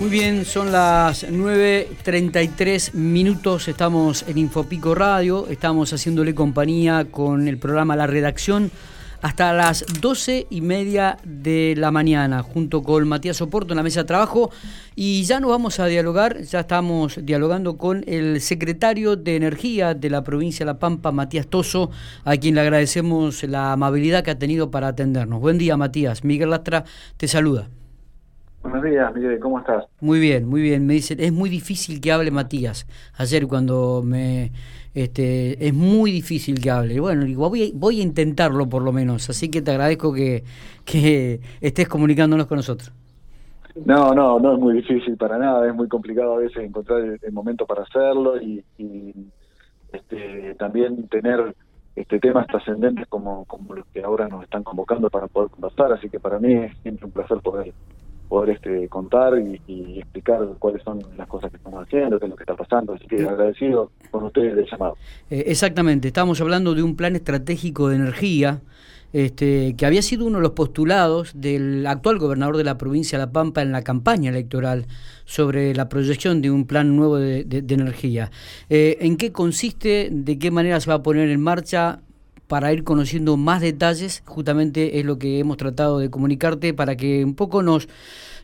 Muy bien, son las 9.33 minutos, estamos en Infopico Radio, estamos haciéndole compañía con el programa La Redacción hasta las 12 y media de la mañana, junto con Matías Oporto en la mesa de trabajo. Y ya nos vamos a dialogar, ya estamos dialogando con el secretario de Energía de la provincia de La Pampa, Matías Toso, a quien le agradecemos la amabilidad que ha tenido para atendernos. Buen día, Matías. Miguel Lastra te saluda. Buenos días, Miguel, ¿cómo estás? Muy bien, muy bien. Me dicen, es muy difícil que hable Matías. Ayer cuando me... Este, es muy difícil que hable. Bueno, digo, voy, a, voy a intentarlo por lo menos, así que te agradezco que, que estés comunicándonos con nosotros. No, no, no es muy difícil para nada, es muy complicado a veces encontrar el, momento para hacerlo y, este, también tener este temas trascendentes como, como los que ahora nos están convocando para poder conversar, así que para mí es siempre un placer poder poder este, contar y, explicar cuáles son las cosas que estamos haciendo, qué es lo que está pasando. Así que agradecido con ustedes el llamado. Eh, exactamente, estamos hablando de un plan estratégico de energía este, que había sido uno de los postulados del actual gobernador de la provincia de La Pampa en la campaña electoral sobre la proyección de un plan nuevo de, energía. Eh, ¿En qué consiste? ¿De qué manera se va a poner en marcha? Para ir conociendo más detalles, justamente es lo que hemos tratado de comunicarte para que un poco nos,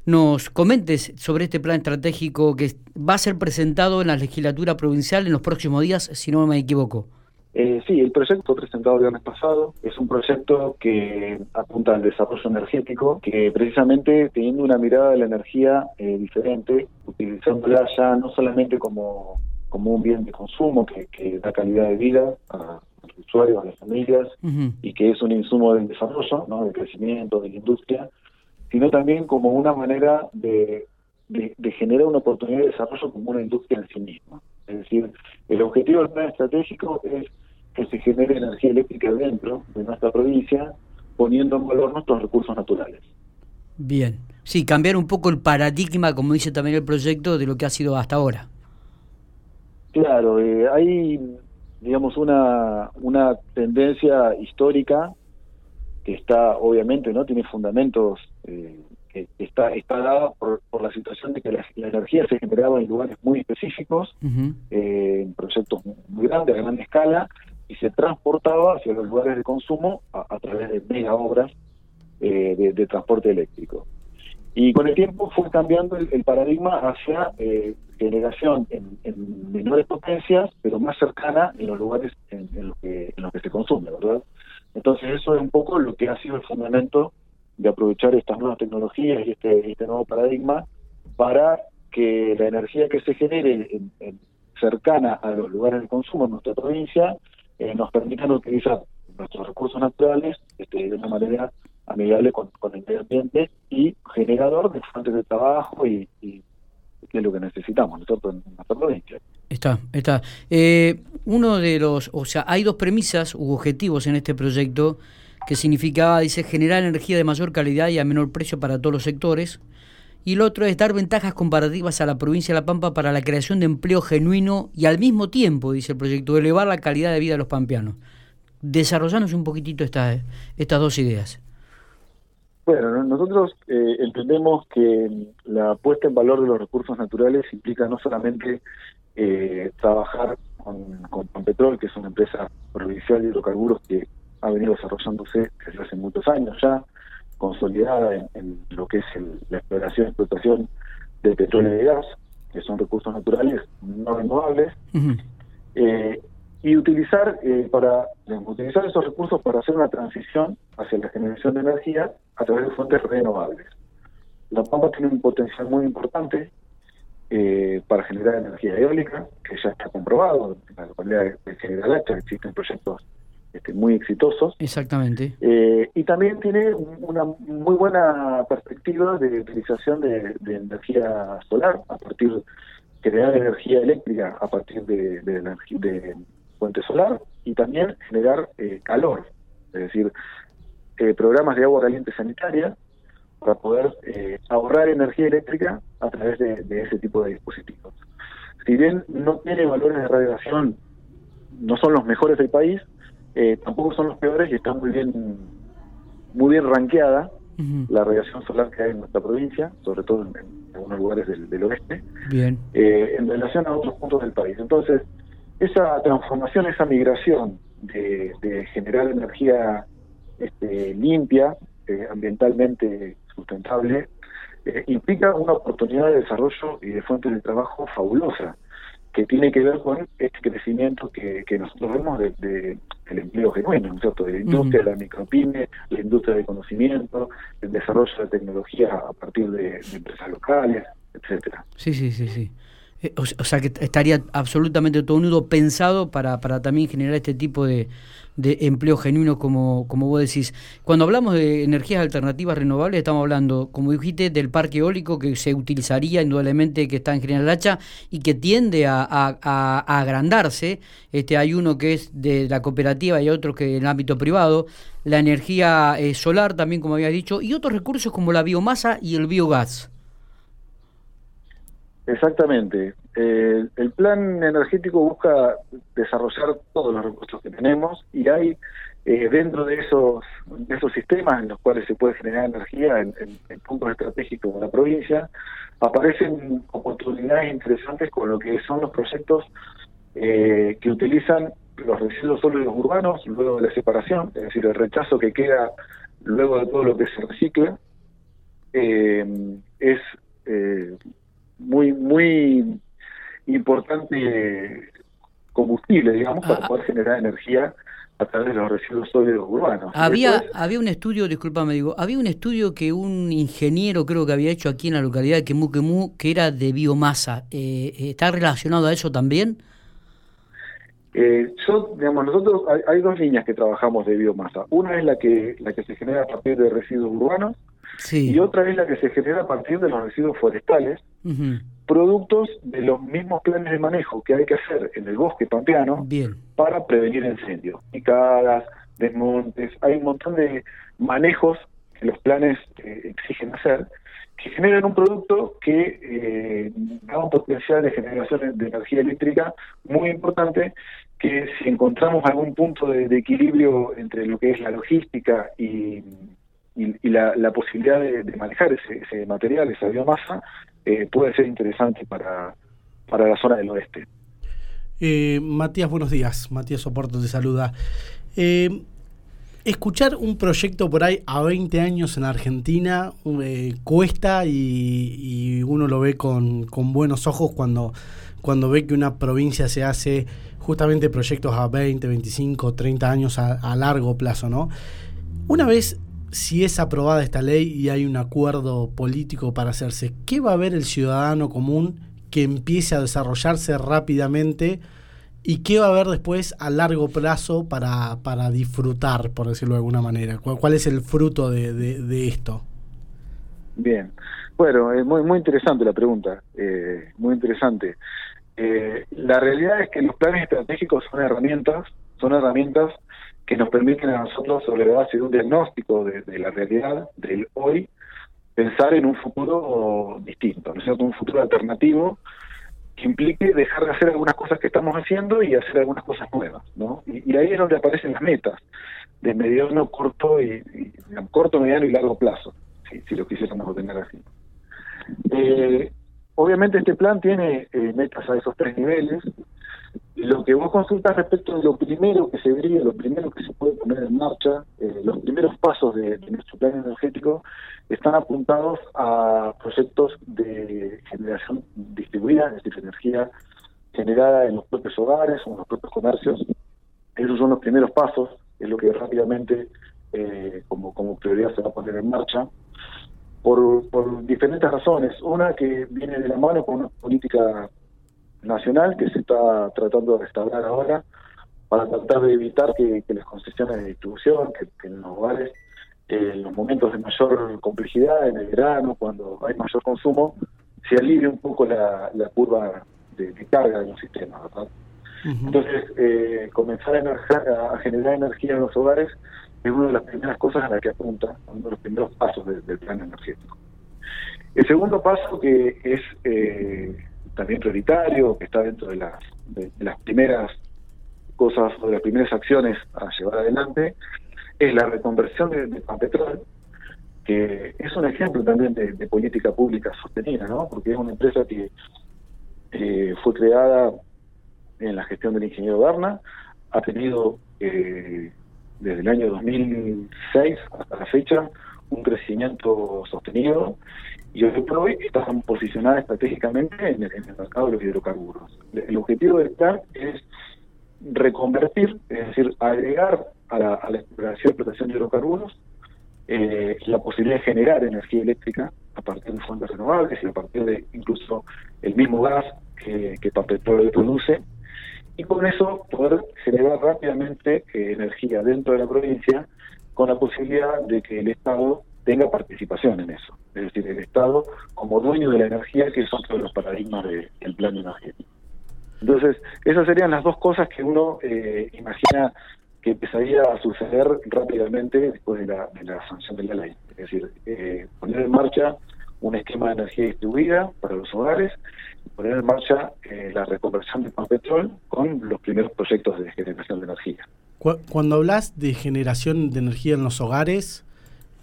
nos comentes sobre este plan estratégico que va a ser presentado en la legislatura provincial en los próximos días, si no me equivoco. Eh, sí, el proyecto presentado el viernes pasado es un proyecto que apunta al desarrollo energético, que precisamente teniendo una mirada de la energía eh, diferente, utilizándola ya no solamente como, como un bien de consumo que, que da calidad de vida a, los usuarios, a las familias, y que es un insumo del desarrollo, ¿no? del crecimiento, de la industria, sino también como una manera de, de, generar una oportunidad de desarrollo como una industria en sí misma. Es decir, el objetivo del plan estratégico es que se genere energía eléctrica dentro de nuestra provincia, poniendo en valor nuestros recursos naturales. Bien, sí, cambiar un poco el paradigma, como dice también el proyecto, de lo que ha sido hasta ahora. Claro, eh, hay digamos, una, una tendencia histórica que está, obviamente, no tiene fundamentos, eh, que está, está dada por, por la situación de que la, energía se generaba en lugares muy específicos, eh, en proyectos muy grandes, a gran escala, y se transportaba hacia los lugares de consumo a, través de mega obras eh, de, transporte eléctrico. Y con el tiempo fue cambiando el, paradigma hacia eh, generación en, menores potencias, pero más cercana en los lugares en, los que, en que se consume, ¿verdad? Entonces eso es un poco lo que ha sido el fundamento de aprovechar estas nuevas tecnologías y este, este nuevo paradigma para que la energía que se genere cercana a los lugares de consumo en nuestra provincia eh, nos permitan utilizar nuestros recursos naturales este, de una manera amigable con, el medio ambiente y generador de fuentes de trabajo y, y que es lo que necesitamos nosotros en nuestra provincia. Está, está. Eh, uno de los, o sea, hay dos premisas u objetivos en este proyecto que significaba, dice, generar energía de mayor calidad y a menor precio para todos los sectores. Y el otro es dar ventajas comparativas a la provincia de La Pampa para la creación de empleo genuino y al mismo tiempo, dice el proyecto, elevar la calidad de vida de los pampeanos. Desarrollanos un poquitito estas dos ideas. Bueno, nosotros eh, entendemos que la puesta en valor de los recursos naturales implica no solamente eh, trabajar con, con Petrol, que es una empresa provincial de hidrocarburos que ha venido desarrollándose desde hace muchos años ya, consolidada en, lo que es la exploración y explotación de petróleo y de gas, que son recursos naturales no renovables, eh, y utilizar eh, para utilizar esos recursos para hacer una transición hacia la generación de energía a través de fuentes renovables. La Pampa tiene un potencial muy importante eh, para generar energía eólica, que ya está comprobado en la localidad de General Hacha, existen proyectos este, muy exitosos. Exactamente. Eh, y también tiene una muy buena perspectiva de utilización de, energía solar a partir de crear energía eléctrica a partir de, de, de fuente solar y también generar eh, calor, es decir, eh, programas de agua caliente sanitaria para poder eh, ahorrar energía eléctrica a través de, ese tipo de dispositivos. Si bien no tiene valores de radiación, no son los mejores del país, tampoco son los peores y está muy bien muy bien ranqueada la radiación solar que hay en nuestra provincia, sobre todo en, algunos lugares del, oeste, Bien. Eh, en relación a otros puntos del país. Entonces, esa transformación, esa migración de, generar energía este, limpia, eh, ambientalmente sustentable, eh, implica una oportunidad de desarrollo y de fuentes de trabajo fabulosa que tiene que ver con este crecimiento que, nosotros vemos del de, empleo genuino, ¿no es cierto? De la industria, de la micropyme, la industria de conocimiento, el desarrollo de tecnología a partir de, de empresas locales, etcétera. Sí, sí, sí, sí. Eh, o, sea que estaría absolutamente todo unido pensado para, para también generar este tipo de, de empleo genuino, como, como vos decís. Cuando hablamos de energías alternativas renovables, estamos hablando, como dijiste, del parque eólico que se utilizaría indudablemente, que está en General Hacha y que tiende a, agrandarse. Este, hay uno que es de la cooperativa y otro que en el ámbito privado. La energía eh, solar también, como había dicho, y otros recursos como la biomasa y el biogás. Exactamente. Eh, el plan energético busca desarrollar todos los recursos que tenemos y hay eh, dentro de esos de esos sistemas en los cuales se puede generar energía en, puntos estratégicos de la provincia aparecen oportunidades interesantes con lo que son los proyectos eh, que utilizan los residuos sólidos urbanos luego de la separación, es decir, el rechazo que queda luego de todo lo que se recicla, es muy, muy importante combustible, digamos, para ah, poder generar energía a través de los residuos sólidos urbanos. Había, había un estudio, discúlpame, digo, había un estudio que un ingeniero creo que había hecho aquí en la localidad de Quemuquemú que era de biomasa. Eh, ¿Está relacionado a eso también? Eh, yo, digamos, nosotros hay, dos líneas que trabajamos de biomasa. Una es la que la que se genera a partir de residuos urbanos y otra es la que se genera a partir de los residuos forestales, productos de los mismos planes de manejo que hay que hacer en el bosque pampeano para prevenir incendios, picadas, desmontes, hay un montón de manejos que los planes eh, exigen hacer que generan un producto que eh, da un potencial de generación de energía eléctrica muy importante que si encontramos algún punto de, equilibrio entre lo que es la logística y, y, la, posibilidad de, manejar ese, material, esa biomasa, eh, puede ser interesante para, para la zona del oeste. Eh, Matías, buenos días. Matías Soporto te saluda. Eh, escuchar un proyecto por ahí a 20 años en Argentina cuesta y, uno lo ve con, buenos ojos cuando, cuando ve que una provincia se hace justamente proyectos a 20, 25, 30 años a, a largo plazo, ¿no? Una vez si es aprobada esta ley y hay un acuerdo político para hacerse, ¿qué va a ver el ciudadano común que empiece a desarrollarse rápidamente y qué va a haber después a largo plazo para, para disfrutar, por decirlo de alguna manera? ¿Cuál, es el fruto de, esto? Bien, bueno, es muy, muy interesante la pregunta, eh, muy interesante. Eh, la realidad es que los planes estratégicos son herramientas, son herramientas que nos permiten a nosotros, sobre la base de un diagnóstico de, la realidad, del hoy, pensar en un futuro distinto, ¿no es cierto? Un futuro alternativo que implique dejar de hacer algunas cosas que estamos haciendo y hacer algunas cosas nuevas, ¿no? Y, ahí es donde aparecen las metas, de mediano, corto y, corto, mediano y largo plazo, si, si lo quisiéramos obtener así. Eh, obviamente este plan tiene eh, metas a esos tres niveles, lo que vos consultas respecto de lo primero que se vería, lo primero que se puede poner en marcha, eh, los primeros pasos de, nuestro plan energético están apuntados a proyectos de generación distribuida, es decir, energía generada en los propios hogares o en los propios comercios. Esos son los primeros pasos, es lo que rápidamente eh, como, como prioridad se va a poner en marcha. Por, por diferentes razones. Una que viene de la mano con una política nacional que se está tratando de restaurar ahora para tratar de evitar que, las concesiones de distribución, que, en los hogares, en los momentos de mayor complejidad, en el verano, cuando hay mayor consumo, se alivie un poco la, curva de, carga de los sistemas. Entonces, eh, comenzar a, generar energía en los hogares es una de las primeras cosas a las que apunta, uno de los primeros pasos del plan energético. El segundo paso que es eh, también prioritario, que está dentro de las, de, las primeras cosas o de las primeras acciones a llevar adelante, es la reconversión de, de Pampetrol, que es un ejemplo también de, política pública sostenida, ¿no? Porque es una empresa que eh, fue creada en la gestión del ingeniero Berna, ha tenido eh, desde el año 2006 hasta la fecha un crecimiento sostenido y hoy por hoy están posicionadas estratégicamente en el, mercado de los hidrocarburos. El objetivo del plan es reconvertir, es decir, agregar a la, exploración y explotación de hidrocarburos eh, la posibilidad de generar energía eléctrica a partir de fuentes renovables y a partir de incluso el mismo gas que, que Papetrol produce y con eso poder generar rápidamente eh, energía dentro de la provincia con la posibilidad de que el Estado tenga participación en eso. Es decir, el Estado como dueño de la energía, que son todos los paradigmas del plan energético. Entonces, esas serían las dos cosas que uno eh, imagina que empezaría a suceder rápidamente después de la, de la sanción de la ley. Es decir, eh, poner en marcha un esquema de energía distribuida para los hogares poner en marcha eh, la reconversión de petróleo con los primeros proyectos de generación de energía. Cuando hablas de generación de energía en los hogares,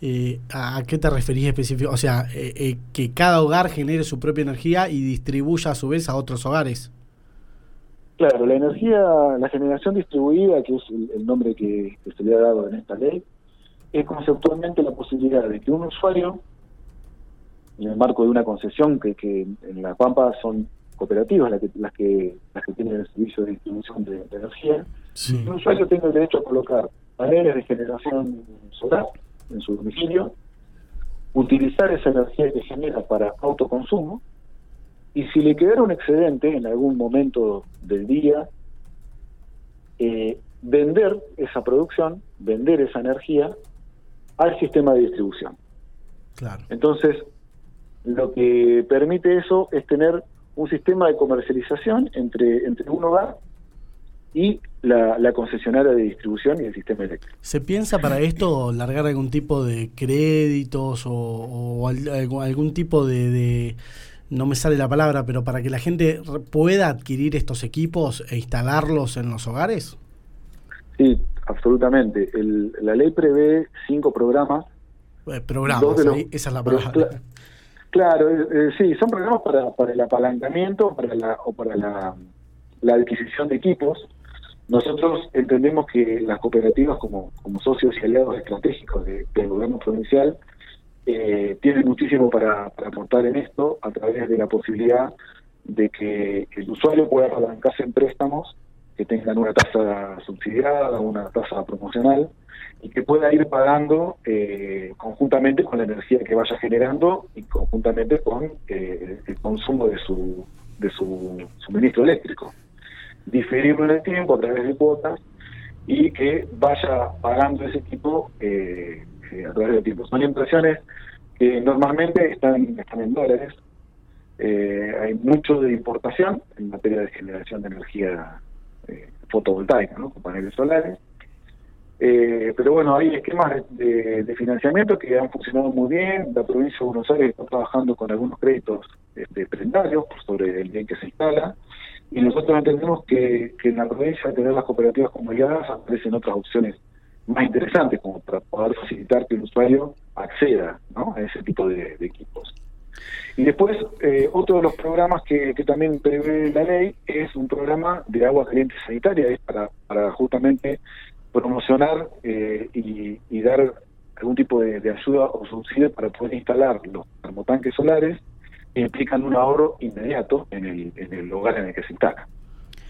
eh, ¿a qué te referís específicamente? O sea, eh, que cada hogar genere su propia energía y distribuya a su vez a otros hogares. Claro, la energía, la generación distribuida, que es el, nombre que, se le ha dado en esta ley, es conceptualmente la posibilidad de que un usuario en el marco de una concesión que, que en La Pampa son cooperativas las que, las que, las que tienen el servicio de distribución de, energía, un usuario tenga el derecho a colocar paneles de generación solar en su domicilio, utilizar esa energía que genera para autoconsumo, y si le quedara un excedente en algún momento del día, eh, vender esa producción, vender esa energía al sistema de distribución. Claro. Entonces, lo que permite eso es tener un sistema de comercialización entre, entre un hogar y la, concesionaria de distribución y el sistema eléctrico. ¿Se piensa para esto largar algún tipo de créditos o, algún tipo de, no me sale la palabra, pero para que la gente pueda adquirir estos equipos e instalarlos en los hogares? Sí, absolutamente. la ley prevé cinco programas. Eh, programas, esa es la palabra. Claro, eh, eh, sí, son programas para, para el apalancamiento para la, o para la, adquisición de equipos. Nosotros entendemos que las cooperativas como, socios y aliados estratégicos del gobierno provincial eh, tienen muchísimo para, para aportar en esto a través de la posibilidad de que el usuario pueda apalancarse en préstamos que tengan una tasa subsidiada, una tasa promocional y que pueda ir pagando eh, conjuntamente con la energía que vaya generando y conjuntamente con eh, el consumo de su, de su suministro eléctrico. Diferirlo en el tiempo a través de cuotas y que vaya pagando ese equipo eh, a través del tiempo. Son impresiones que normalmente están, están en dólares. hay mucho de importación en materia de generación de energía fotovoltaica, ¿no? con paneles solares eh, pero bueno, hay esquemas de, financiamiento que han funcionado muy bien. La provincia de Buenos Aires está trabajando con algunos créditos este, prendarios sobre el bien que se instala. Y nosotros entendemos que, en la provincia, de tener las cooperativas como aliadas, aparecen otras opciones más interesantes, como para poder facilitar que el usuario acceda a ese tipo de, equipos. Y después, eh, otro de los programas que, también prevé la ley es un programa de agua caliente sanitaria, es para, justamente promocionar eh, y, dar algún tipo de, ayuda o subsidio para poder instalar los termotanques solares implican un ahorro inmediato en el, en el lugar en el que se instala.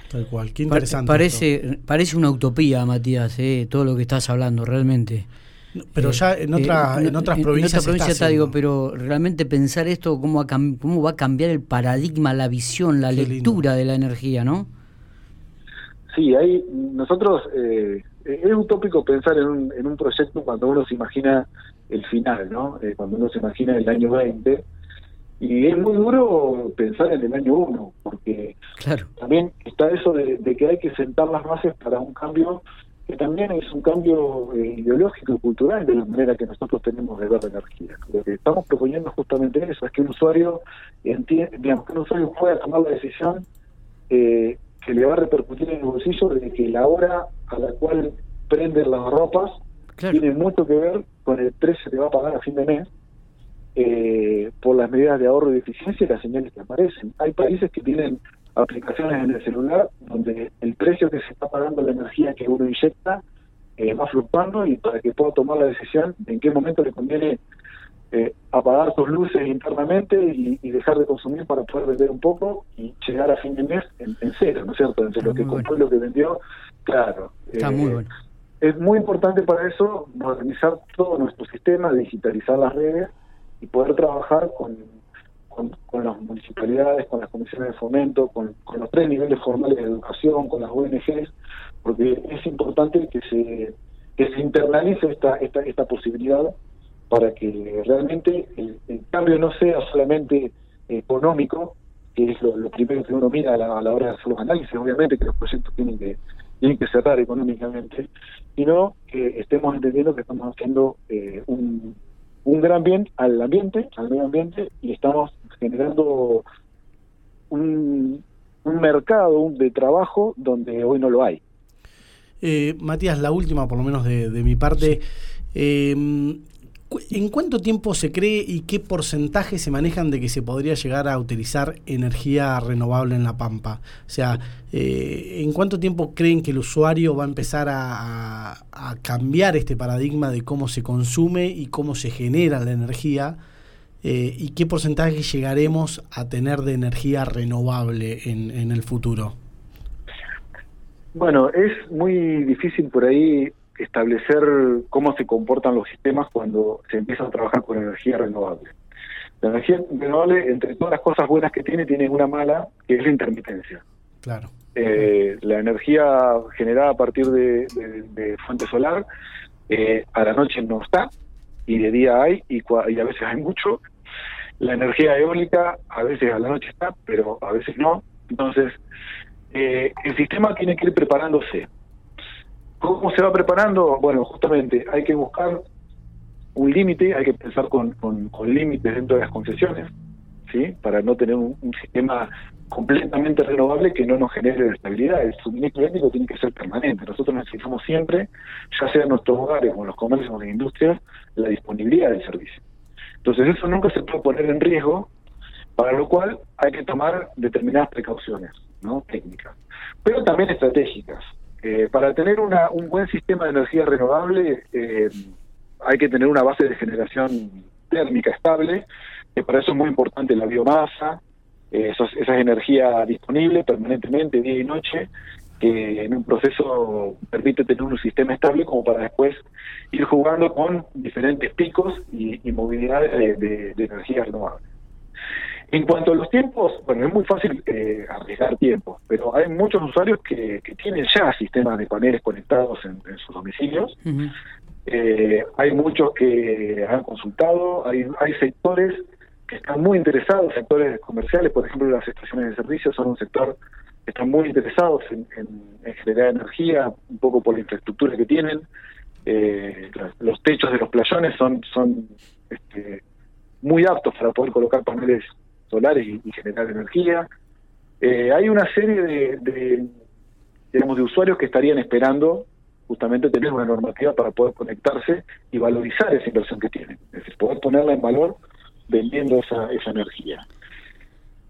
Tal cual, qué interesante. Parece, parece una utopía, Matías, eh, todo lo que estás hablando, realmente. Pero eh, ya en, otra, en, otras provincias. En otra provincia está, digo, pero realmente pensar esto, cómo va, a cómo va a cambiar el paradigma, la visión, la lectura de la energía, ¿no? Sí, ahí nosotros eh, eh, es utópico pensar en un, en un proyecto cuando uno se imagina el final, ¿no? Eh, cuando uno se imagina el año 20. Y es muy duro pensar en el año 1, porque también está eso de, que hay que sentar las bases para un cambio que también es un cambio eh, ideológico y cultural de la manera que nosotros tenemos de ver la energía. Lo que estamos proponiendo justamente eso, es que un usuario entiende, digamos, que un usuario pueda tomar la decisión eh, que le va a repercutir en el bolsillo de que la hora a la cual prende las ropas tiene mucho que ver con el precio que va a pagar a fin de mes eh, por las medidas de ahorro y eficiencia y las señales que aparecen. Hay países que tienen aplicaciones en el celular donde el precio que se está pagando la energía que uno inyecta eh, va fluctuando y para que pueda tomar la decisión de en qué momento le conviene eh, apagar sus luces internamente y, dejar de consumir para poder vender un poco y llegar a fin de mes en, cero, ¿no es cierto? Entre lo que compró y lo que vendió, claro. Está muy eh, bueno. Es muy importante para eso modernizar todo nuestro sistema, digitalizar las redes y poder trabajar con, con, las municipalidades, con las comisiones de fomento, con, con, los tres niveles formales de educación, con las ONGs, porque es importante que se, que se internalice esta, esta, esta posibilidad para que realmente el, cambio no sea solamente económico, que es lo, primero que uno mira a la, hora de hacer los análisis, obviamente que los proyectos tienen que tienen que cerrar económicamente, sino que estemos entendiendo que estamos haciendo eh, un, un gran bien al ambiente, al medio ambiente, y estamos generando un, un mercado de trabajo donde hoy no lo hay. Eh, Matías, la última, por lo menos de, de mi parte. Eh, ¿En cuánto tiempo se cree y qué porcentaje se manejan de que se podría llegar a utilizar energía renovable en La Pampa? O sea, eh, ¿en cuánto tiempo creen que el usuario va a empezar a, cambiar este paradigma de cómo se consume y cómo se genera la energía? Eh, ¿Y qué porcentaje llegaremos a tener de energía renovable en, en el futuro? Bueno, es muy difícil por ahí establecer cómo se comportan los sistemas cuando se empieza a trabajar con energía renovable. La energía renovable, entre todas las cosas buenas que tiene, tiene una mala, que es la intermitencia. Claro. Eh, la energía generada a partir de, fuente solar, eh, a la noche no está, y de día hay, y, y a veces hay mucho. La energía eólica, a veces a la noche está, pero a veces no. Entonces, eh, el sistema tiene que ir preparándose. ¿Cómo se va preparando? Bueno, justamente hay que buscar un límite, hay que pensar con, límites dentro de las concesiones, ¿sí? Para no tener un, sistema completamente renovable que no nos genere estabilidad. El suministro eléctrico tiene que ser permanente. Nosotros necesitamos siempre, ya sea en nuestros hogares o en los comercios o en las industrias, la disponibilidad del servicio. Entonces eso nunca se puede poner en riesgo, para lo cual hay que tomar determinadas precauciones, ¿no? Técnicas, pero también estratégicas. Eh, para tener una, un buen sistema de energía renovable eh, hay que tener una base de generación térmica estable, que para eso es muy importante la biomasa, eh, esa energía disponible permanentemente, día y noche, que en un proceso permite tener un sistema estable como para después ir jugando con diferentes picos y, movilidad de energía renovable. En cuanto a los tiempos, bueno, es muy fácil eh, arriesgar tiempos, pero hay muchos usuarios que, tienen ya sistemas de paneles conectados en, sus domicilios. Eh, hay muchos que han consultado, hay, hay sectores que están muy interesados, sectores comerciales, por ejemplo, las estaciones de servicio son un sector que están muy interesados en, generar energía, un poco por la infraestructura que tienen. Eh, los techos de los playones son, son este, muy aptos para poder colocar paneles solares y, generar energía. Eh, hay una serie de, digamos, de usuarios que estarían esperando justamente tener una normativa para poder conectarse y valorizar esa inversión que tienen, es decir, poder ponerla en valor vendiendo esa, esa energía.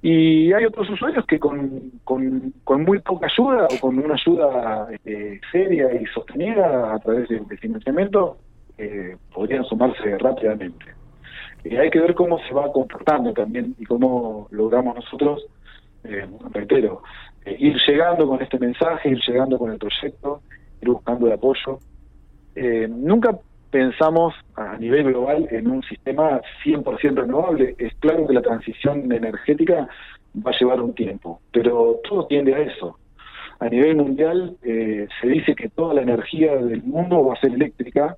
Y hay otros usuarios que con, con, muy poca ayuda o con una ayuda eh, seria y sostenida a través de, financiamiento eh, podrían sumarse rápidamente. Y hay que ver cómo se va comportando también y cómo logramos nosotros, eh, reitero, eh, ir llegando con este mensaje, ir llegando con el proyecto, ir buscando el apoyo. Eh, nunca pensamos a nivel global en un sistema 100% renovable. Es claro que la transición energética va a llevar un tiempo, pero todo tiende a eso. A nivel mundial eh, se dice que toda la energía del mundo va a ser eléctrica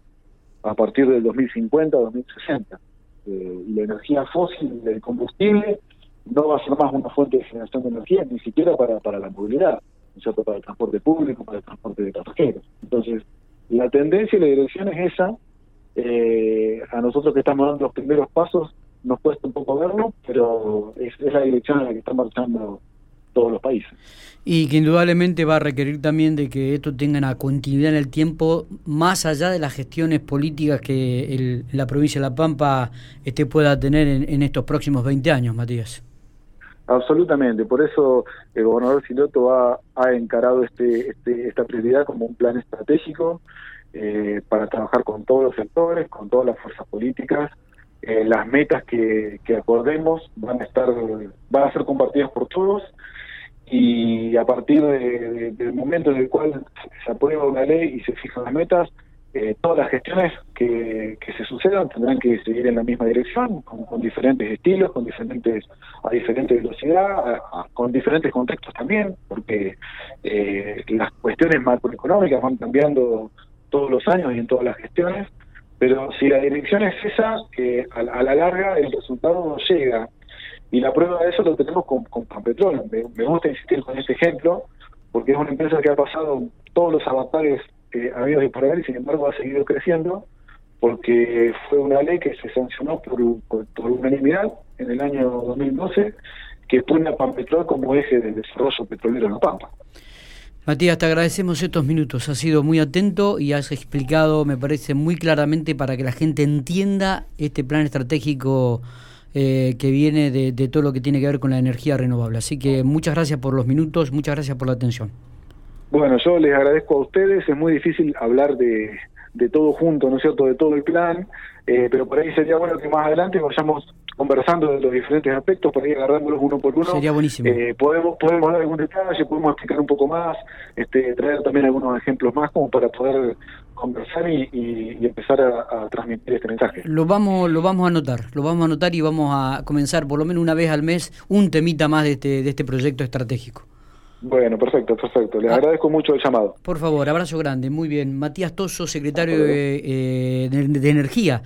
a partir del 2050 2060 eh, la energía fósil del combustible no va a ser más una fuente de generación de energía, ni siquiera para, para la movilidad, para el transporte público, para el transporte de pasajeros. Entonces, la tendencia y la dirección es esa. Eh, a nosotros que estamos dando los primeros pasos nos cuesta un poco verlo, pero es, la dirección en la que está marchando todos los países. Y que indudablemente va a requerir también de que esto tenga una continuidad en el tiempo, más allá de las gestiones políticas que la provincia de La Pampa este, pueda tener en, estos próximos 20 años, Matías. Absolutamente, por eso el gobernador Siloto ha, encarado este, este, esta prioridad como un plan estratégico eh, para trabajar con todos los sectores, con todas las fuerzas políticas. Eh, las metas que, que acordemos van a estar, van a ser compartidas por todos y a partir del momento en el cual se aprueba una ley y se fijan las metas, eh, todas las gestiones que, se sucedan tendrán que seguir en la misma dirección, con, diferentes estilos, con diferentes a diferente velocidad, con diferentes contextos también, porque eh, las cuestiones macroeconómicas van cambiando todos los años y en todas las gestiones, pero si la dirección es esa, eh, a, a la larga el resultado llega y la prueba de eso lo tenemos con, con Pampetrol. Me, gusta insistir con este ejemplo, porque es una empresa que ha pasado todos los avatares eh, habidos y por haber, y sin embargo ha seguido creciendo, porque fue una ley que se sancionó por, por, unanimidad en el año 2012, que pone a Pampetrol como eje del desarrollo petrolero en La Pampa. Matías, te agradecemos estos minutos. Has sido muy atento y has explicado, me parece, muy claramente para que la gente entienda este plan estratégico eh, que viene de, todo lo que tiene que ver con la energía renovable. Así que muchas gracias por los minutos, muchas gracias por la atención. Bueno, yo les agradezco a ustedes, es muy difícil hablar de, de todo junto, ¿no es cierto?, de todo el plan, eh, pero por ahí sería bueno que más adelante vayamos conversando de los diferentes aspectos, por ahí agarrándolos uno por uno. Sería buenísimo. Eh, podemos, podemos dar algún detalle, podemos explicar un poco más, este, traer también algunos ejemplos más como para poder conversar y, empezar a, transmitir este mensaje. Lo vamos, lo vamos a anotar, lo vamos a anotar y vamos a comenzar por lo menos una vez al mes un temita más de este, de este proyecto estratégico. Bueno, perfecto, perfecto. Les ah. agradezco mucho el llamado. Por favor, abrazo grande, muy bien. Matías Toso, secretario de, eh, de Energía